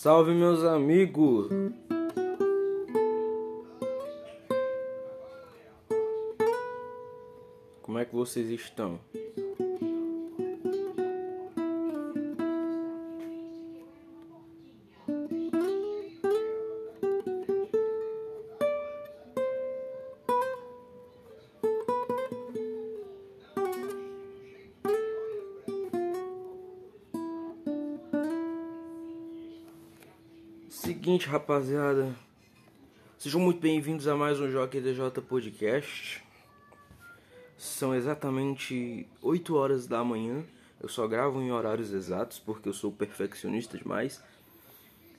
Salve meus amigos! Como é que vocês estão? Seguinte, rapaziada. Sejam muito bem-vindos a mais um Jockey DJ Podcast. São exatamente 8 horas da manhã. Eu só gravo em horários exatos porque eu sou perfeccionista demais.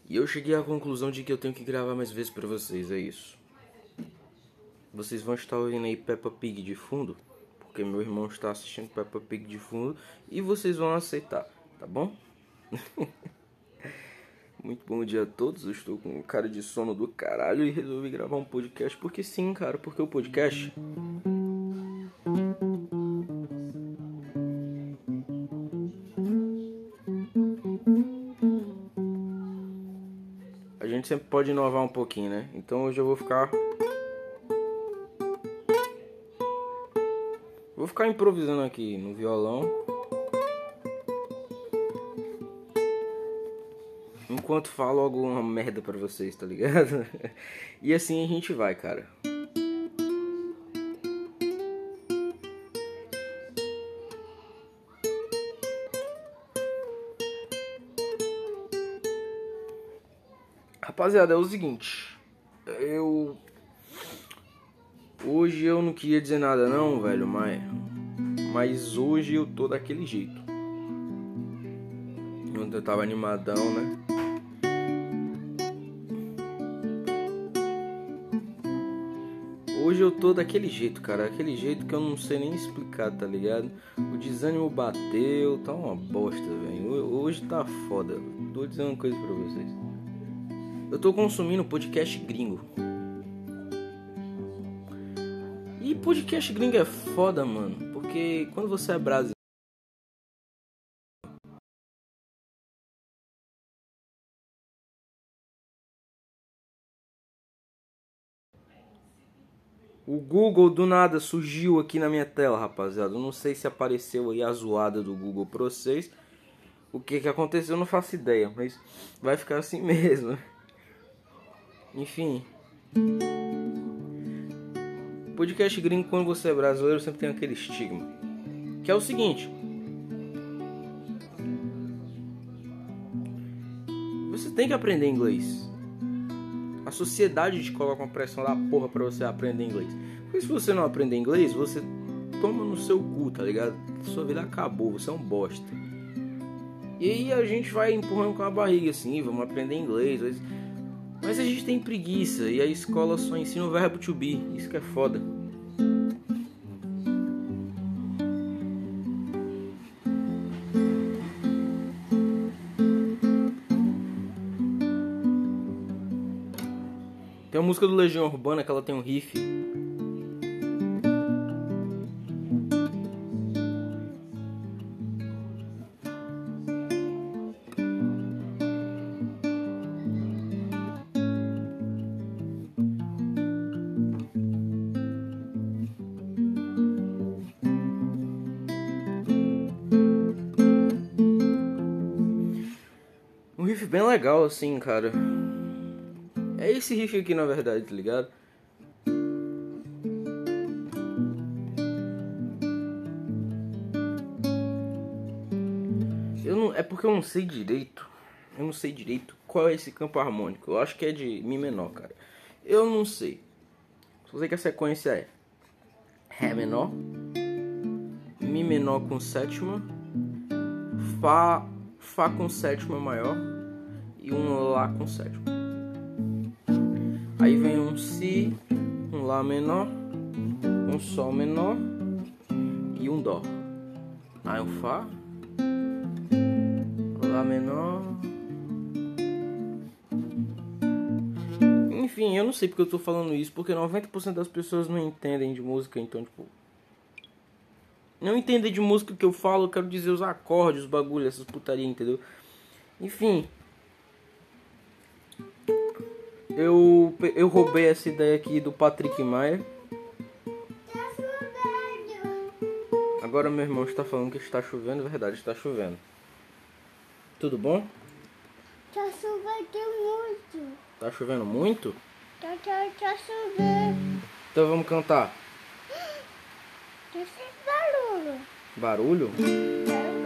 E eu cheguei à conclusão de que eu tenho que gravar mais vezes para vocês, é isso. Vocês vão estar ouvindo aí Peppa Pig de fundo, porque meu irmão está assistindo Peppa Pig de fundo e vocês vão aceitar, tá bom? Muito bom dia a todos. Eu estou com cara de sono do caralho e resolvi gravar um podcast porque sim, cara, porque o podcast A gente sempre pode inovar um pouquinho, né? Então hoje eu vou ficar Vou ficar improvisando aqui no violão. Enquanto falo alguma merda pra vocês, tá ligado? e assim a gente vai, cara. Rapaziada, é o seguinte. Eu. Hoje eu não queria dizer nada, não, velho, mas. Mas hoje eu tô daquele jeito. Eu tava animadão, né? Hoje eu tô daquele jeito, cara. Aquele jeito que eu não sei nem explicar, tá ligado? O desânimo bateu, tá uma bosta, velho. Hoje tá foda. Tô dizendo uma coisa pra vocês. Eu tô consumindo podcast gringo. E podcast gringo é foda, mano. Porque quando você é brasileiro. O Google do nada surgiu aqui na minha tela, rapaziada. Eu não sei se apareceu aí a zoada do Google pra vocês. O que que aconteceu, eu não faço ideia, mas vai ficar assim mesmo. Enfim. Podcast gringo, quando você é brasileiro, sempre tem aquele estigma. Que é o seguinte. Você tem que aprender inglês. Sociedade te coloca uma pressão da porra pra você aprender inglês. Porque se você não aprender inglês, você toma no seu cu, tá ligado? Sua vida acabou, você é um bosta. E aí a gente vai empurrando com a barriga assim, vamos aprender inglês. Mas a gente tem preguiça e a escola só ensina o verbo to be. Isso que é foda. Música do Legião Urbana que ela tem um riff. Um riff bem legal assim, cara. É esse riff aqui na verdade, tá ligado? Eu não, é porque eu não sei direito. Eu não sei direito qual é esse campo harmônico. Eu acho que é de Mi menor, cara. Eu não sei. Só sei que a sequência é Ré menor, Mi menor com sétima, Fá, Fá com sétima maior e um Lá com sétima. Aí vem um Si, um Lá menor, um Sol menor e um Dó. Aí um Fá, Lá menor. Enfim, eu não sei porque eu tô falando isso, porque 90% das pessoas não entendem de música, então, tipo. Não entendem de música que eu falo, eu quero dizer os acordes, os bagulhos, essas putaria, entendeu? Enfim. Eu, eu roubei essa ideia aqui do Patrick Maia. Tá chovendo. Agora meu irmão está falando que está chovendo, é verdade, está chovendo. Tudo bom? Tá chovendo muito. Tá chovendo muito? Tá, tá, tá chovendo. Então vamos cantar. Tá sem barulho. Barulho? Barulho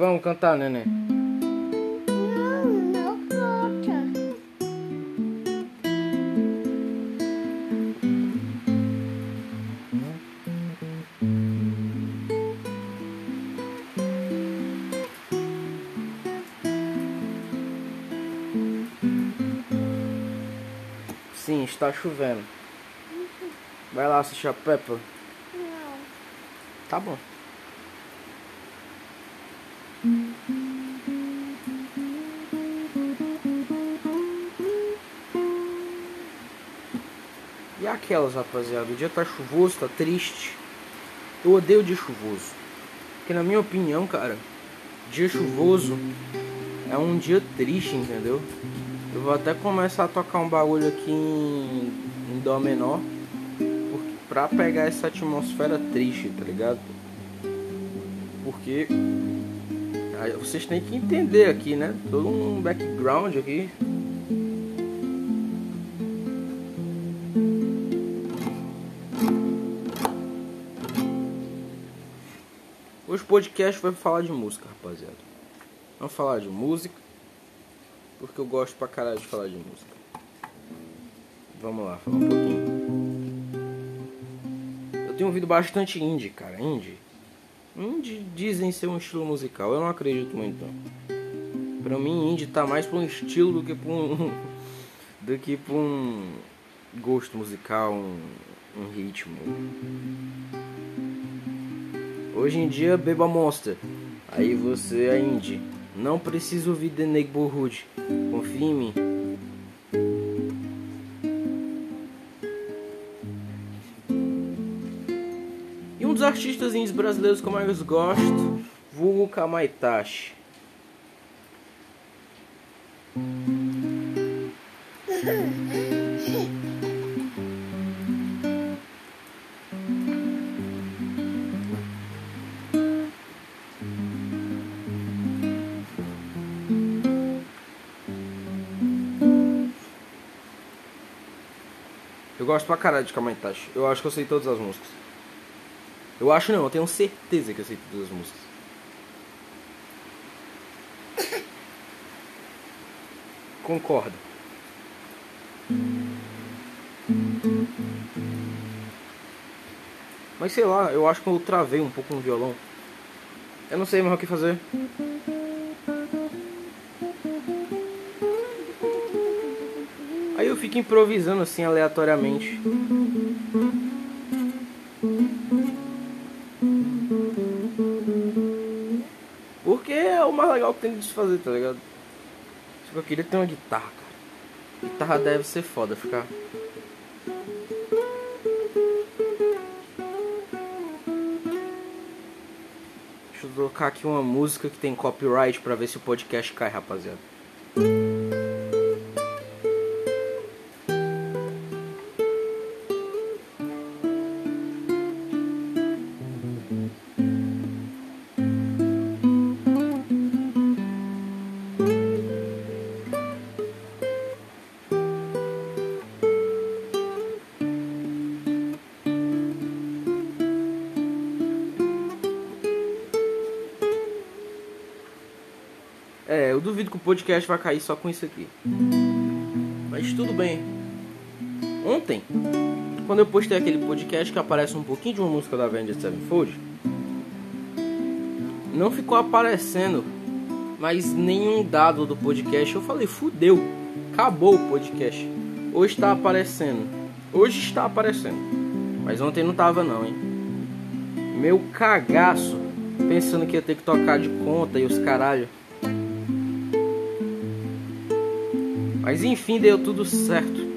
Vamos cantar, neném. Não, não conta. Sim, está chovendo. Vai lá assistir a Peppa. Não. Tá bom. E aquelas, rapaziada? O dia tá chuvoso, tá triste. Eu odeio dia chuvoso. Porque na minha opinião, cara, dia chuvoso é um dia triste, entendeu? Eu vou até começar a tocar um bagulho aqui em, em Dó menor pra pegar essa atmosfera triste, tá ligado? Porque vocês têm que entender aqui, né? Todo um background aqui. Hoje o podcast vai falar de música, rapaziada. Vamos falar de música. Porque eu gosto pra caralho de falar de música. Vamos lá, falar um pouquinho. Eu tenho ouvido bastante indie, cara. Indie. Indie dizem ser um estilo musical. Eu não acredito muito. Não. Pra mim, indie tá mais pra um estilo do que pra um. do que pra um gosto musical, um, um ritmo. Hoje em dia, beba Monster. Aí você é indie. Não precisa ouvir The Neighborhood. Confia em mim. E um dos artistas indies brasileiros que eu mais gosto, vulgo Kamaitachi. gosto pra caralho de Kamaitachi. Eu acho que eu sei todas as músicas. Eu acho não, eu tenho certeza que eu sei todas as músicas. Concordo. Mas sei lá, eu acho que eu travei um pouco no violão. Eu não sei mais o que fazer. Fico improvisando assim aleatoriamente. Porque é o mais legal que tem de se fazer, tá ligado? Que eu queria ter uma guitarra, cara. Guitarra deve ser foda ficar. Deixa eu tocar aqui uma música que tem copyright pra ver se o podcast cai, rapaziada. Podcast vai cair só com isso aqui. Mas tudo bem. Ontem, quando eu postei aquele podcast que aparece um pouquinho de uma música da Avenged Sevenfold, não ficou aparecendo mais nenhum dado do podcast. Eu falei, fudeu, acabou o podcast. Hoje está aparecendo. Hoje está aparecendo. Mas ontem não tava não, hein? Meu cagaço, pensando que ia ter que tocar de conta e os caralho. Mas enfim, deu tudo certo.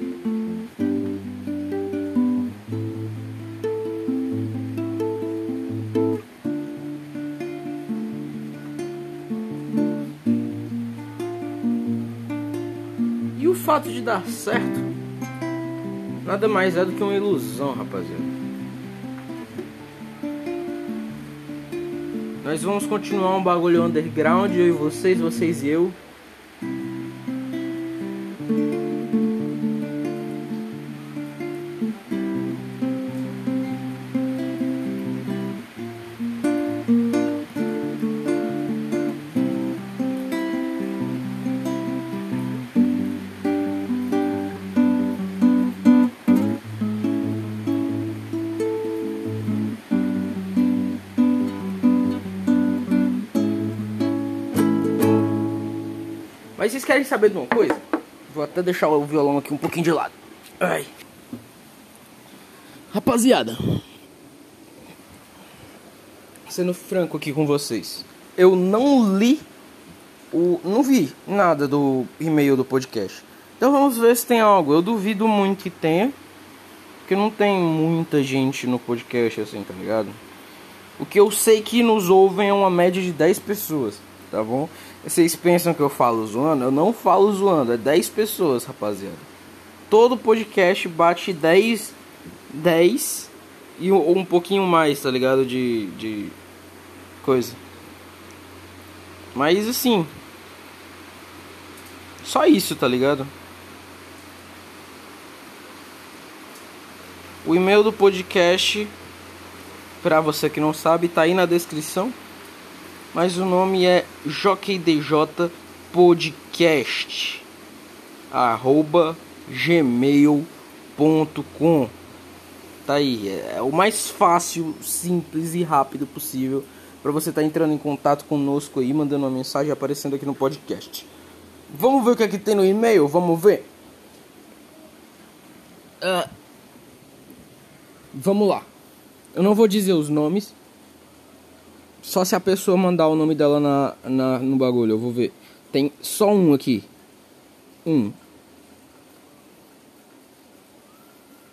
E o fato de dar certo nada mais é do que uma ilusão, rapaziada. Nós vamos continuar um bagulho underground, eu e vocês, vocês e eu. Mas vocês querem saber de uma coisa? Vou até deixar o violão aqui um pouquinho de lado. Ai. Rapaziada. Sendo franco aqui com vocês. Eu não li o. Não vi nada do e-mail do podcast. Então vamos ver se tem algo. Eu duvido muito que tenha. Porque não tem muita gente no podcast assim, tá ligado? O que eu sei que nos ouvem é uma média de 10 pessoas, tá bom? Vocês pensam que eu falo zoando? Eu não falo zoando, é 10 pessoas, rapaziada. Todo podcast bate 10, 10 e um, um pouquinho mais, tá ligado? De, de coisa. Mas assim, só isso, tá ligado? O e-mail do podcast, pra você que não sabe, tá aí na descrição mas o nome é JockeyDJ Podcast arroba gmail.com Tá aí, é o mais fácil, simples e rápido possível para você estar tá entrando em contato conosco aí, mandando uma mensagem aparecendo aqui no podcast. Vamos ver o que, é que tem no e-mail? Vamos ver? Uh, vamos lá. Eu não vou dizer os nomes, só se a pessoa mandar o nome dela na, na, no bagulho, eu vou ver. Tem só um aqui. Um.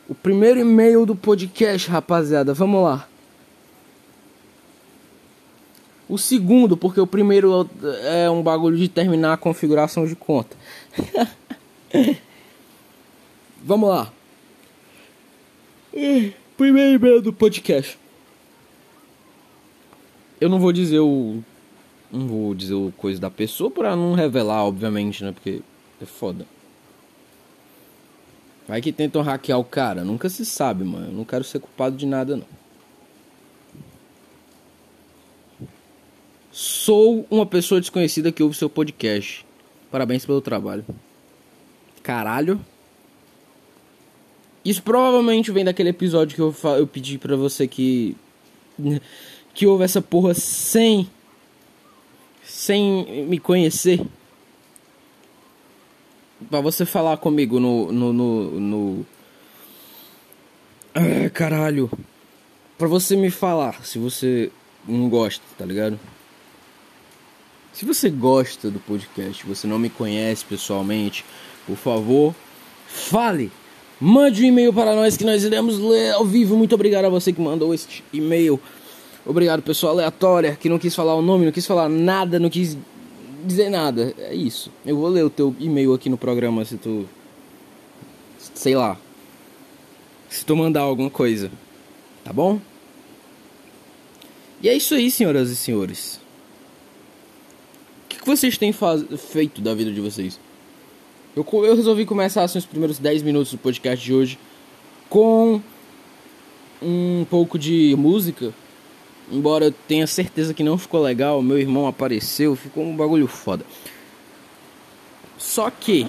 O primeiro e-mail do podcast, rapaziada. Vamos lá. O segundo, porque o primeiro é um bagulho de terminar a configuração de conta. Vamos lá. Primeiro e-mail do podcast. Eu não vou dizer o. Não vou dizer o coisa da pessoa pra não revelar, obviamente, né? Porque é foda. Vai que tentam hackear o cara. Nunca se sabe, mano. Eu não quero ser culpado de nada, não. Sou uma pessoa desconhecida que ouve seu podcast. Parabéns pelo trabalho. Caralho. Isso provavelmente vem daquele episódio que eu, eu pedi pra você que que houve essa porra sem sem me conhecer. Para você falar comigo no no no, no... Ah, caralho. Para você me falar se você não gosta tá ligado? Se você gosta do podcast você não me conhece pessoalmente por favor fale. Mande um e-mail para nós que nós iremos ler ao vivo. Muito obrigado a você que mandou este e-mail Obrigado, pessoa aleatória que não quis falar o nome, não quis falar nada, não quis dizer nada. É isso. Eu vou ler o teu e-mail aqui no programa se tu. Sei lá. Se tu mandar alguma coisa. Tá bom? E é isso aí, senhoras e senhores. O que, vocês têm faz... feito da vida de vocês? Eu, eu resolvi começar assim, os primeiros 10 minutos do podcast de hoje com um pouco de música Embora eu tenha certeza que não ficou legal, meu irmão apareceu, ficou um bagulho foda. Só que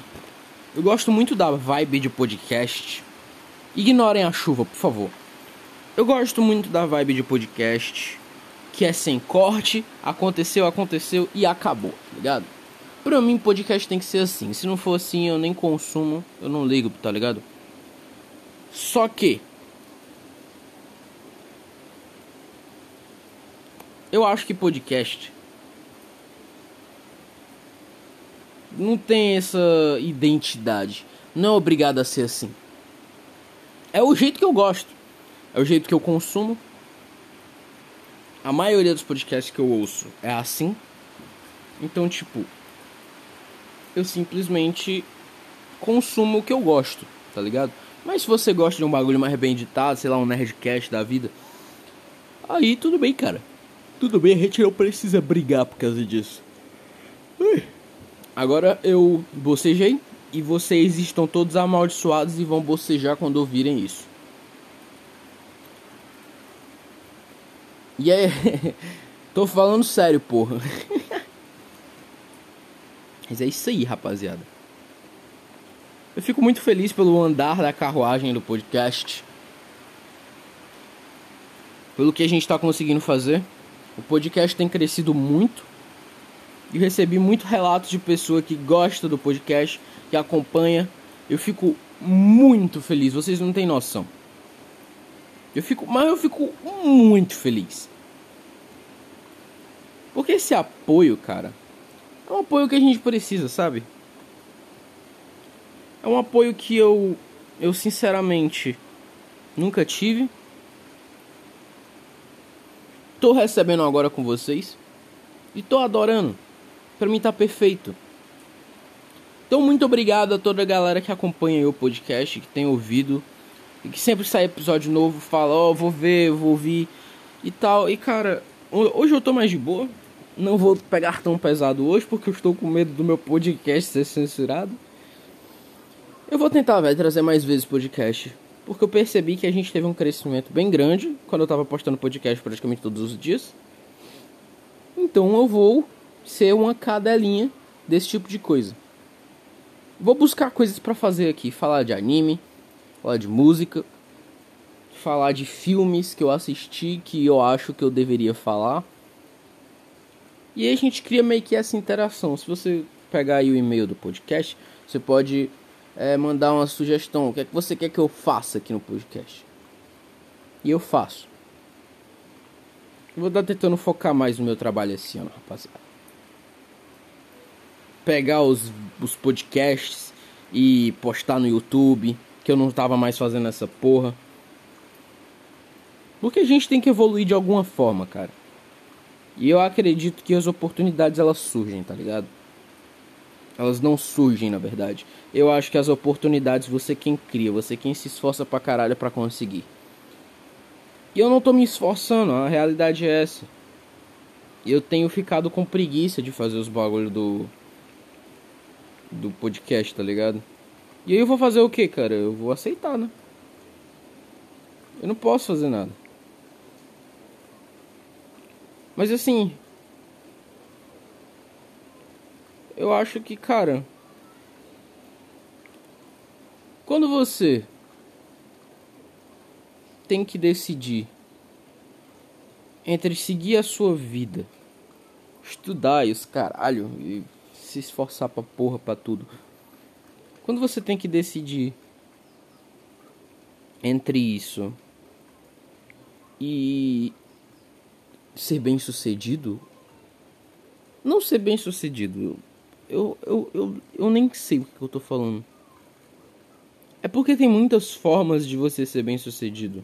eu gosto muito da vibe de podcast. Ignorem a chuva, por favor. Eu gosto muito da vibe de podcast que é sem corte, aconteceu, aconteceu e acabou, tá ligado? Pra mim, podcast tem que ser assim. Se não for assim, eu nem consumo, eu não ligo, tá ligado? Só que Eu acho que podcast não tem essa identidade. Não é obrigado a ser assim. É o jeito que eu gosto. É o jeito que eu consumo. A maioria dos podcasts que eu ouço é assim. Então, tipo, eu simplesmente consumo o que eu gosto, tá ligado? Mas se você gosta de um bagulho mais bem editado, sei lá, um Nerdcast da vida, aí tudo bem, cara. Tudo bem, a gente não precisa brigar por causa disso. Ui. Agora eu bocejei e vocês estão todos amaldiçoados e vão bocejar quando ouvirem isso. E aí, tô falando sério, porra. Mas é isso aí, rapaziada. Eu fico muito feliz pelo andar da carruagem do podcast. Pelo que a gente está conseguindo fazer. O podcast tem crescido muito. E recebi muito relatos de pessoa que gosta do podcast, que acompanha. Eu fico muito feliz, vocês não têm noção. Eu fico, mas eu fico muito feliz. Porque esse apoio, cara, é um apoio que a gente precisa, sabe? É um apoio que eu eu sinceramente nunca tive. Tô recebendo agora com vocês e tô adorando. Para mim tá perfeito. Então muito obrigado a toda a galera que acompanha o podcast, que tem ouvido e que sempre sai episódio novo, fala, ó, oh, vou ver, vou ouvir e tal. E cara, hoje eu tô mais de boa. Não vou pegar tão pesado hoje porque eu estou com medo do meu podcast ser censurado. Eu vou tentar, velho, trazer mais vezes podcast. Porque eu percebi que a gente teve um crescimento bem grande quando eu tava postando podcast praticamente todos os dias. Então eu vou ser uma cadelinha desse tipo de coisa. Vou buscar coisas para fazer aqui, falar de anime, falar de música, falar de filmes que eu assisti que eu acho que eu deveria falar. E aí a gente cria meio que essa interação. Se você pegar aí o e-mail do podcast, você pode é, mandar uma sugestão. O que é que você quer que eu faça aqui no podcast? E eu faço. Vou estar tentando focar mais no meu trabalho esse ano, rapaziada. Pegar os, os podcasts e postar no YouTube, que eu não tava mais fazendo essa porra. Porque a gente tem que evoluir de alguma forma, cara. E eu acredito que as oportunidades elas surgem, tá ligado? Elas não surgem, na verdade. Eu acho que as oportunidades você quem cria, você quem se esforça pra caralho pra conseguir. E eu não tô me esforçando, a realidade é essa. Eu tenho ficado com preguiça de fazer os bagulho do do podcast, tá ligado? E aí eu vou fazer o que, cara? Eu vou aceitar, né? Eu não posso fazer nada. Mas assim, eu acho que, cara, quando você tem que decidir entre seguir a sua vida, estudar e os caralho e se esforçar pra porra pra tudo. Quando você tem que decidir entre isso e ser bem sucedido, não ser bem sucedido, eu, eu, eu, eu nem sei o que eu tô falando. É porque tem muitas formas de você ser bem sucedido.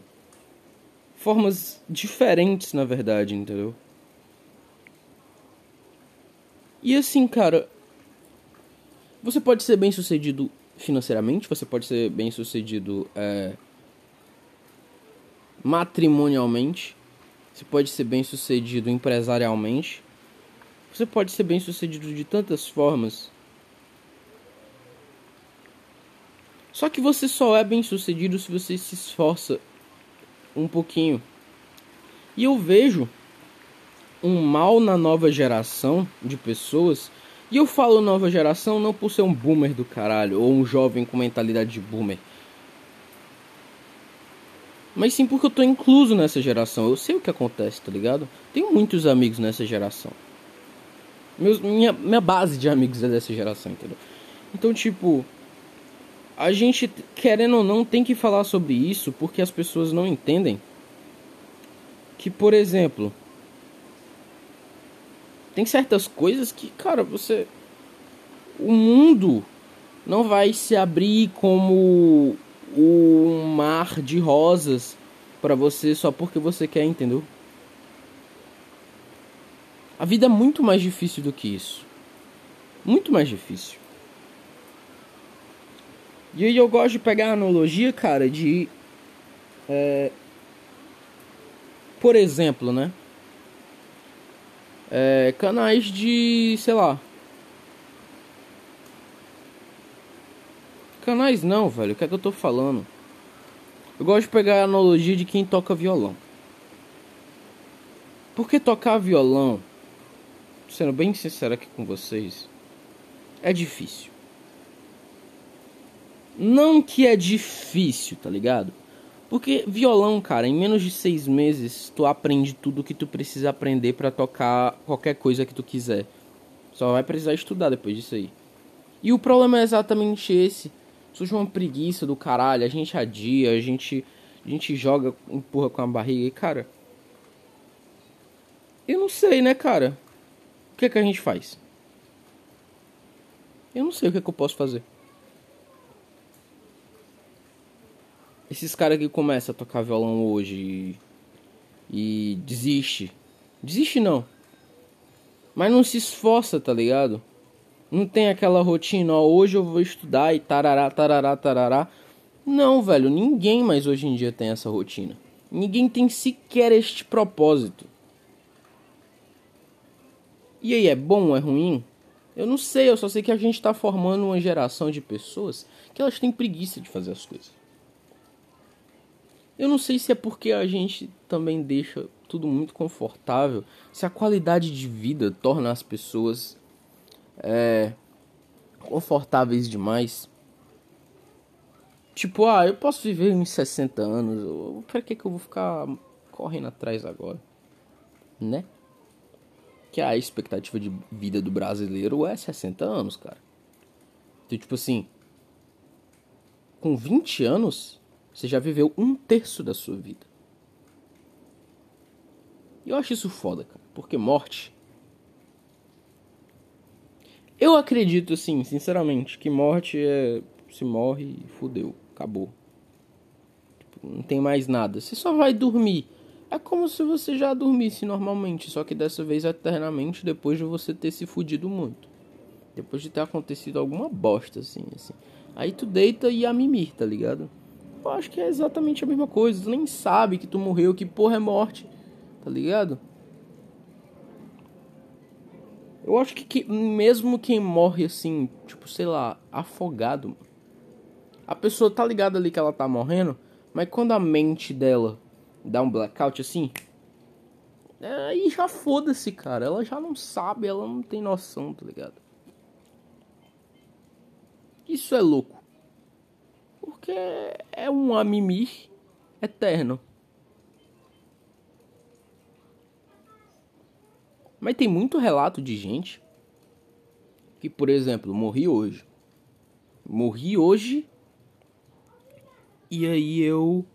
Formas diferentes, na verdade, entendeu? E assim, cara, você pode ser bem sucedido financeiramente, você pode ser bem sucedido é, matrimonialmente, você pode ser bem sucedido empresarialmente, você pode ser bem sucedido de tantas formas. Só que você só é bem sucedido se você se esforça um pouquinho. E eu vejo um mal na nova geração de pessoas. E eu falo nova geração não por ser um boomer do caralho ou um jovem com mentalidade de boomer. Mas sim porque eu tô incluso nessa geração. Eu sei o que acontece, tá ligado? Tenho muitos amigos nessa geração. Meus, minha, minha base de amigos é dessa geração, entendeu? Então, tipo, a gente, querendo ou não, tem que falar sobre isso porque as pessoas não entendem que, por exemplo, tem certas coisas que, cara, você. O mundo não vai se abrir como um mar de rosas para você só porque você quer, entendeu? A vida é muito mais difícil do que isso. Muito mais difícil. E aí eu gosto de pegar a analogia, cara, de. é, por exemplo, né? É, canais de. sei lá. Canais não, velho. O que é que eu tô falando? Eu gosto de pegar a analogia de quem toca violão. Porque tocar violão, sendo bem sincero aqui com vocês, é difícil. Não que é difícil, tá ligado? Porque violão, cara, em menos de seis meses tu aprende tudo que tu precisa aprender pra tocar qualquer coisa que tu quiser. Só vai precisar estudar depois disso aí. E o problema é exatamente esse. Surge uma preguiça do caralho, a gente adia, a gente, a gente joga, empurra com a barriga e, cara. Eu não sei, né, cara? Que é que a gente faz? Eu não sei o que é que eu posso fazer. Esses caras que começam a tocar violão hoje e, e desiste. Desiste não. Mas não se esforça, tá ligado? Não tem aquela rotina, ó, hoje eu vou estudar e tarará, tarará, tarará. Não, velho, ninguém mais hoje em dia tem essa rotina. Ninguém tem sequer este propósito. E aí, é bom ou é ruim? Eu não sei, eu só sei que a gente tá formando uma geração de pessoas que elas têm preguiça de fazer as coisas. Eu não sei se é porque a gente também deixa tudo muito confortável, se a qualidade de vida torna as pessoas é, confortáveis demais. Tipo, ah, eu posso viver uns 60 anos, pra que que eu vou ficar correndo atrás agora? Né? Que a expectativa de vida do brasileiro é 60 anos, cara. Então, tipo assim, com 20 anos, você já viveu um terço da sua vida. E eu acho isso foda, cara. Porque morte. Eu acredito, assim, sinceramente, que morte é. Se morre, fudeu. Acabou. Tipo, não tem mais nada. Você só vai dormir. É como se você já dormisse normalmente, só que dessa vez eternamente depois de você ter se fudido muito. Depois de ter acontecido alguma bosta, assim, assim. Aí tu deita e a mimir, tá ligado? Eu acho que é exatamente a mesma coisa. Tu nem sabe que tu morreu, que porra é morte. Tá ligado? Eu acho que, que mesmo quem morre assim, tipo, sei lá, afogado. A pessoa tá ligada ali que ela tá morrendo, mas quando a mente dela dá um blackout assim, aí já foda-se, cara. Ela já não sabe, ela não tem noção, tá ligado? Isso é louco. Porque é um amimir eterno. Mas tem muito relato de gente que, por exemplo, morri hoje. Morri hoje e aí eu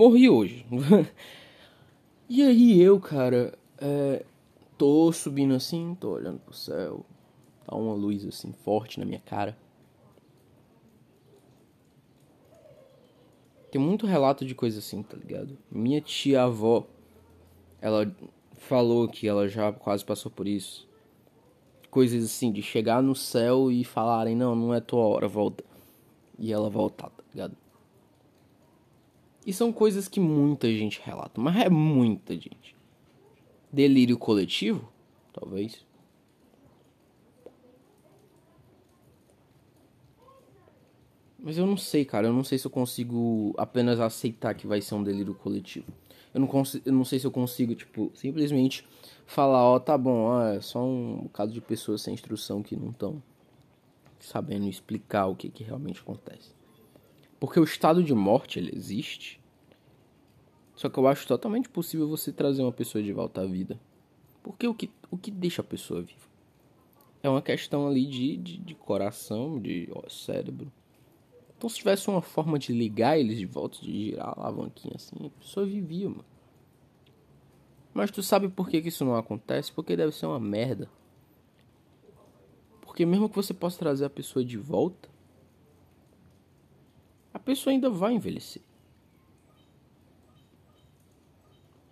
morri hoje. e aí eu, cara, é, tô subindo assim, tô olhando pro céu, tá uma luz assim forte na minha cara. Tem muito relato de coisa assim, tá ligado? Minha tia-avó, ela falou que ela já quase passou por isso. Coisas assim, de chegar no céu e falarem, não, não é tua hora, volta. E ela voltar, tá ligado? E são coisas que muita gente relata, mas é muita gente. Delírio coletivo? Talvez. Mas eu não sei, cara. Eu não sei se eu consigo apenas aceitar que vai ser um delírio coletivo. Eu não, consigo, eu não sei se eu consigo, tipo, simplesmente falar, ó, tá bom, ó, é só um bocado de pessoas sem instrução que não estão sabendo explicar o que, que realmente acontece. Porque o estado de morte, ele existe. Só que eu acho totalmente possível você trazer uma pessoa de volta à vida. Porque o que, o que deixa a pessoa viva? É uma questão ali de, de, de coração, de ó, cérebro. Então se tivesse uma forma de ligar eles de volta, de girar a alavanquinha assim, a pessoa vivia, mano. Mas tu sabe por que, que isso não acontece? Porque deve ser uma merda. Porque mesmo que você possa trazer a pessoa de volta, a pessoa ainda vai envelhecer.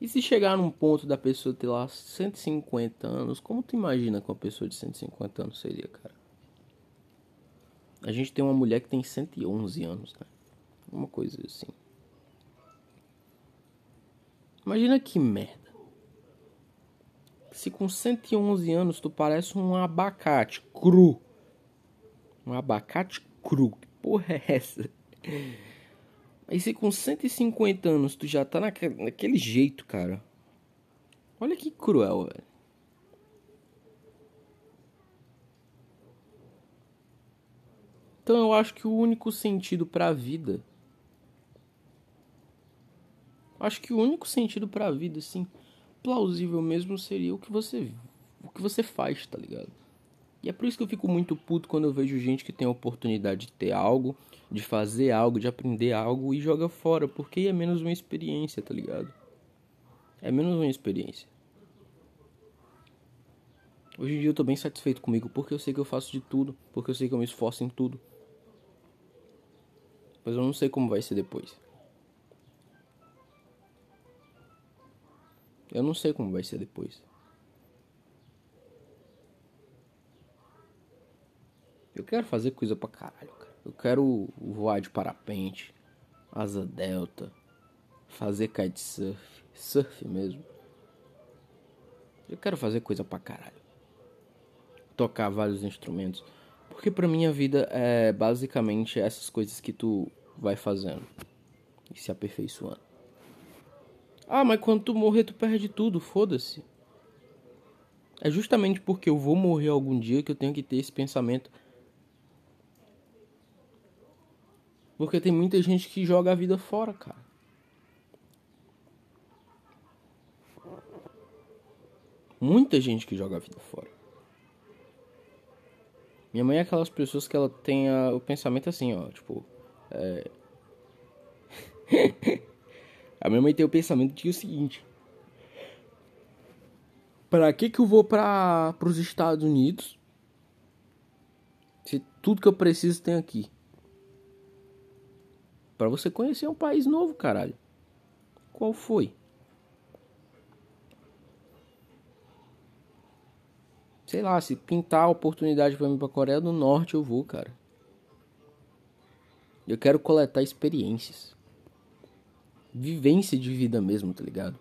E se chegar num ponto da pessoa ter lá 150 anos, como tu imagina que uma pessoa de 150 anos seria, cara? A gente tem uma mulher que tem 111 anos, né? Uma coisa assim. Imagina que merda. Se com 111 anos tu parece um abacate cru. Um abacate cru. Que porra é essa? Aí se com 150 anos tu já tá naquele, naquele jeito, cara. Olha que cruel, velho. Então eu acho que o único sentido para a vida Acho que o único sentido para a vida assim plausível mesmo seria o que você o que você faz, tá ligado? E é por isso que eu fico muito puto quando eu vejo gente que tem a oportunidade de ter algo, de fazer algo, de aprender algo e joga fora, porque é menos uma experiência, tá ligado? É menos uma experiência. Hoje em dia eu tô bem satisfeito comigo, porque eu sei que eu faço de tudo, porque eu sei que eu me esforço em tudo. Mas eu não sei como vai ser depois. Eu não sei como vai ser depois. Eu quero fazer coisa pra caralho, cara. Eu quero voar de parapente, asa delta, fazer kitesurf, surf mesmo. Eu quero fazer coisa pra caralho. Tocar vários instrumentos. Porque pra minha vida é basicamente essas coisas que tu vai fazendo e se aperfeiçoando. Ah, mas quando tu morrer, tu perde tudo, foda-se. É justamente porque eu vou morrer algum dia que eu tenho que ter esse pensamento. Porque tem muita gente que joga a vida fora, cara. Muita gente que joga a vida fora. Minha mãe é aquelas pessoas que ela tem a, o pensamento assim, ó, tipo. É... A minha mãe tem o pensamento de o seguinte: Para que que eu vou para os Estados Unidos? Se tudo que eu preciso tem aqui. Para você conhecer um país novo, caralho. Qual foi? Sei lá, se pintar a oportunidade para mim para Coreia do Norte, eu vou, cara. Eu quero coletar experiências vivência de vida mesmo, tá ligado?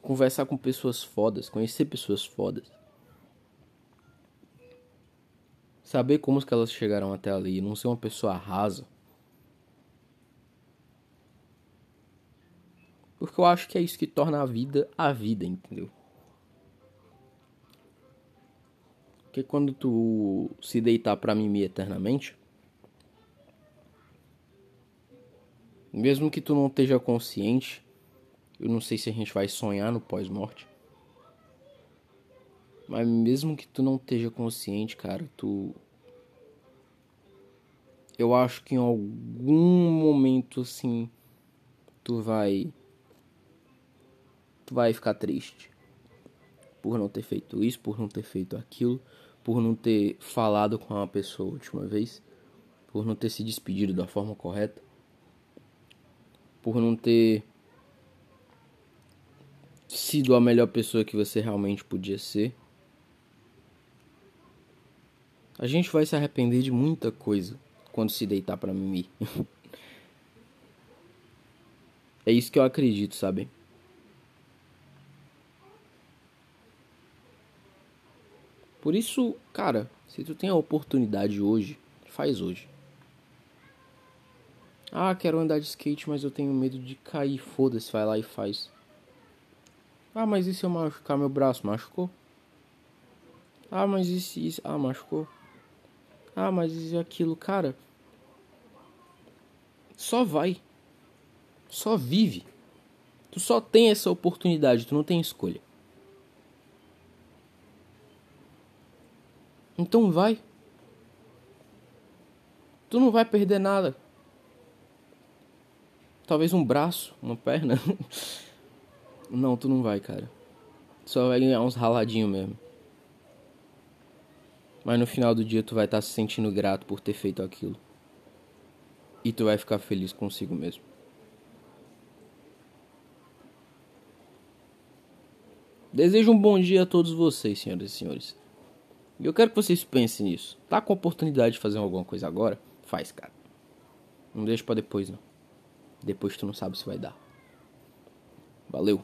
Conversar com pessoas fodas, conhecer pessoas fodas. Saber como que elas chegaram até ali, não ser uma pessoa rasa. Porque eu acho que é isso que torna a vida a vida, entendeu? Porque quando tu se deitar pra mimir eternamente, Mesmo que tu não esteja consciente, eu não sei se a gente vai sonhar no pós-morte. Mas mesmo que tu não esteja consciente, cara, tu. Eu acho que em algum momento assim. Tu vai. Tu vai ficar triste. Por não ter feito isso, por não ter feito aquilo. Por não ter falado com uma pessoa a última vez. Por não ter se despedido da forma correta por não ter sido a melhor pessoa que você realmente podia ser. A gente vai se arrepender de muita coisa quando se deitar para mimir. é isso que eu acredito, sabe? Por isso, cara, se tu tem a oportunidade hoje, faz hoje. Ah, quero andar de skate, mas eu tenho medo de cair. Foda-se, vai lá e faz. Ah, mas e se eu machucar meu braço? Machucou? Ah, mas e se isso? Ah, machucou? Ah, mas e aquilo? Cara, só vai. Só vive. Tu só tem essa oportunidade, tu não tem escolha. Então vai. Tu não vai perder nada. Talvez um braço, uma perna. não, tu não vai, cara. Só vai ganhar uns raladinhos mesmo. Mas no final do dia tu vai estar tá se sentindo grato por ter feito aquilo. E tu vai ficar feliz consigo mesmo. Desejo um bom dia a todos vocês, senhoras e senhores. E eu quero que vocês pensem nisso. Tá com a oportunidade de fazer alguma coisa agora? Faz, cara. Não deixa pra depois, não. Depois tu não sabe se vai dar. Valeu.